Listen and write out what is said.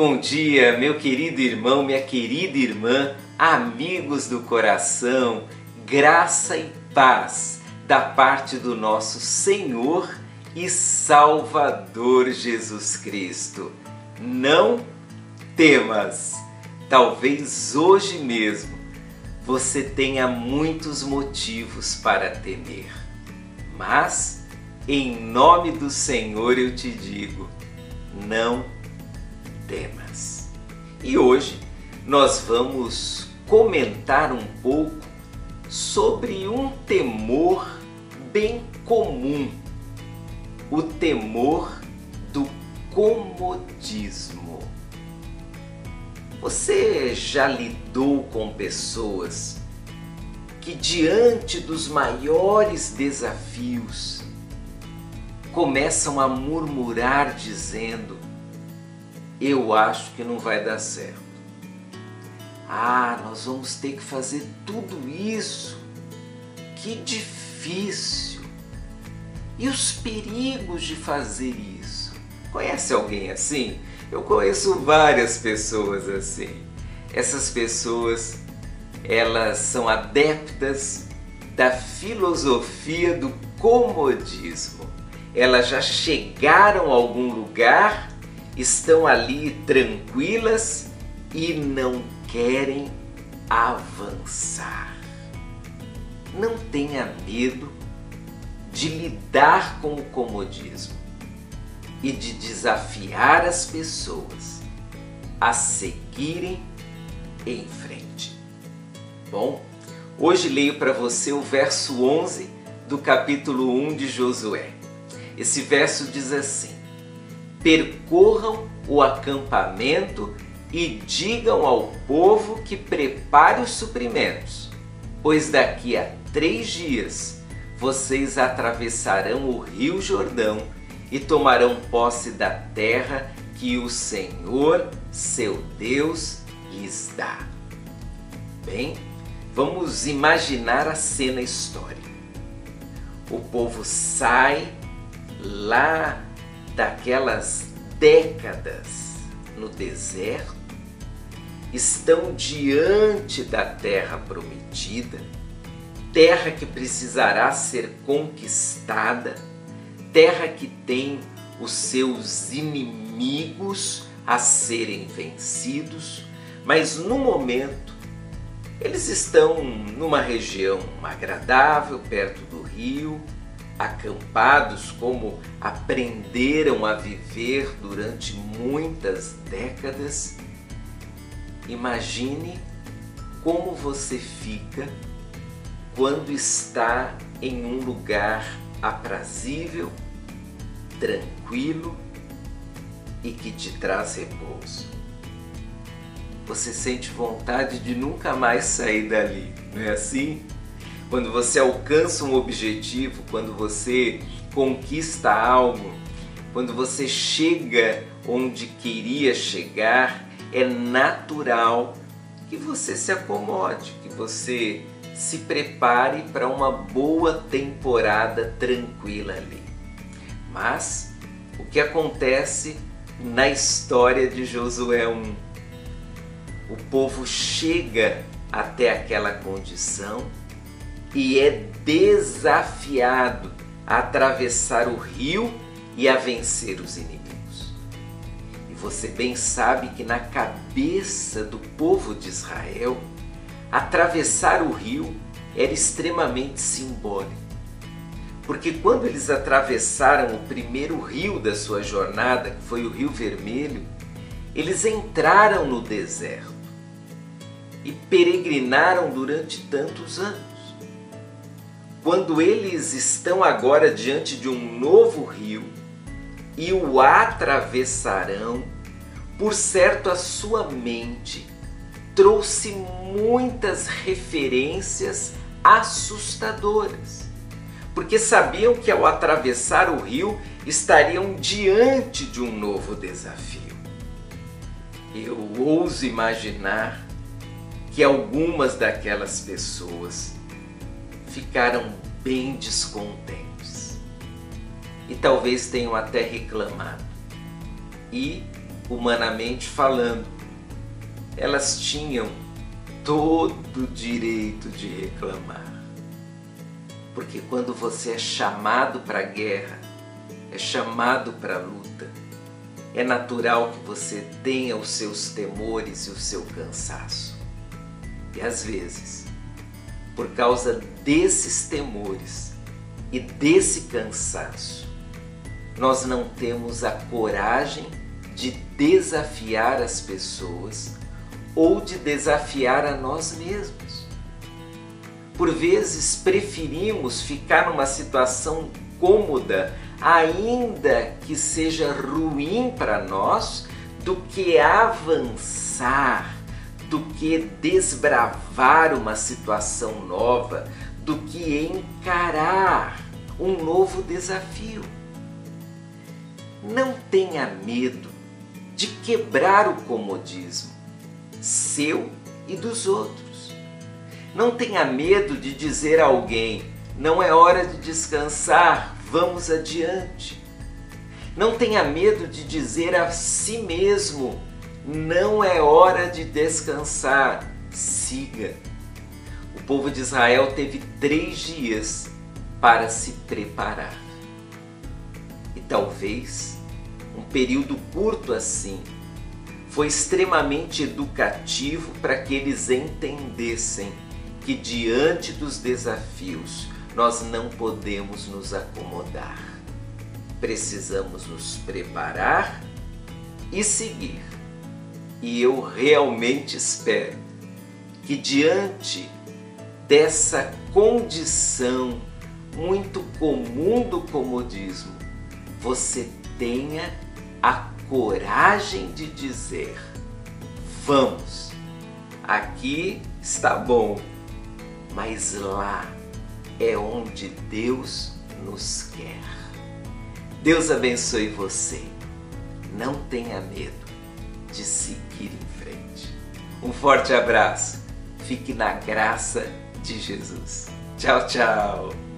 bom dia, meu querido irmão, minha querida irmã, amigos do coração, graça e paz da parte do nosso Senhor e Salvador Jesus Cristo. Não temas, talvez hoje mesmo você tenha muitos motivos para temer, mas em nome do Senhor eu te digo, não temas. E hoje nós vamos comentar um pouco sobre um temor bem comum, o temor do comodismo. Você já lidou com pessoas que, diante dos maiores desafios, começam a murmurar dizendo: Eu acho que não vai dar certo. Ah, nós vamos ter que fazer tudo isso. Que difícil. E os perigos de fazer isso? Conhece alguém assim? Eu conheço várias pessoas assim. Essas pessoas, elas são adeptas da filosofia do comodismo. Elas já chegaram a algum lugar, estão ali tranquilas e não querem avançar. Não tenha medo de lidar com o comodismo e de desafiar as pessoas a seguirem em frente. Bom, hoje leio para você o verso 11 do capítulo 1 de Josué. Esse verso diz assim: Percorram o acampamento e digam ao povo que prepare os suprimentos, pois daqui a três dias vocês atravessarão o rio Jordão e tomarão posse da terra que o Senhor, seu Deus, lhes dá. Bem, vamos imaginar a cena histórica. O povo sai lá daquelas décadas no deserto, estão diante da terra prometida, terra que precisará ser conquistada terra que tem os seus inimigos a serem vencidos, mas no momento eles estão numa região agradável, perto do rio, acampados como aprenderam a viver durante muitas décadas. Imagine como você fica quando está em um lugar aprazível, tranquilo e que te traz repouso. Você sente vontade de nunca mais sair dali, não é assim? Quando você alcança um objetivo, quando você conquista algo, quando você chega onde queria chegar, é natural que você se acomode, que você se prepare para uma boa temporada tranquila ali. Mas o que acontece na história de Josué 1? O povo chega até aquela condição e é desafiado a atravessar o rio e a vencer os inimigos. E você bem sabe que na cabeça do povo de Israel, atravessar o rio era extremamente simbólico. Porque quando eles atravessaram o primeiro rio da sua jornada, que foi o Rio Vermelho, eles entraram no deserto e peregrinaram durante tantos anos. Quando eles estão agora diante de um novo rio e o atravessarão, por certo a sua mente trouxe muitas referências assustadoras, porque sabiam que ao atravessar o rio estariam diante de um novo desafio. Eu ouso imaginar que algumas daquelas pessoas ficaram bem descontentes e talvez tenham até reclamado. E humanamente falando, elas tinham todo o direito de reclamar. Porque quando você é chamado para a guerra, é chamado para a luta, é natural que você tenha os seus temores e o seu cansaço. E às vezes, por causa desses temores e desse cansaço, nós não temos a coragem de desafiar as pessoas ou de desafiar a nós mesmos. Por vezes preferimos ficar numa situação cômoda, ainda que seja ruim para nós, do que avançar, do que desbravar uma situação nova, do que encarar um novo desafio. Não tenha medo de quebrar o comodismo seu e dos outros. Não tenha medo de dizer a alguém: não é hora de descansar, vamos adiante. Não tenha medo de dizer a si mesmo: não é hora de descansar, siga. O povo de Israel teve três dias para se preparar. E talvez um período curto assim foi extremamente educativo para que eles entendessem que diante dos desafios nós não podemos nos acomodar. Precisamos nos preparar e seguir. E eu realmente espero que diante dessa condição muito comum do comodismo, você tenha a coragem de dizer: vamos, aqui está bom, mas lá é onde Deus nos quer. Deus abençoe você. Não tenha medo de seguir em frente. Um forte abraço. Fique na graça de Jesus. Tchau, tchau.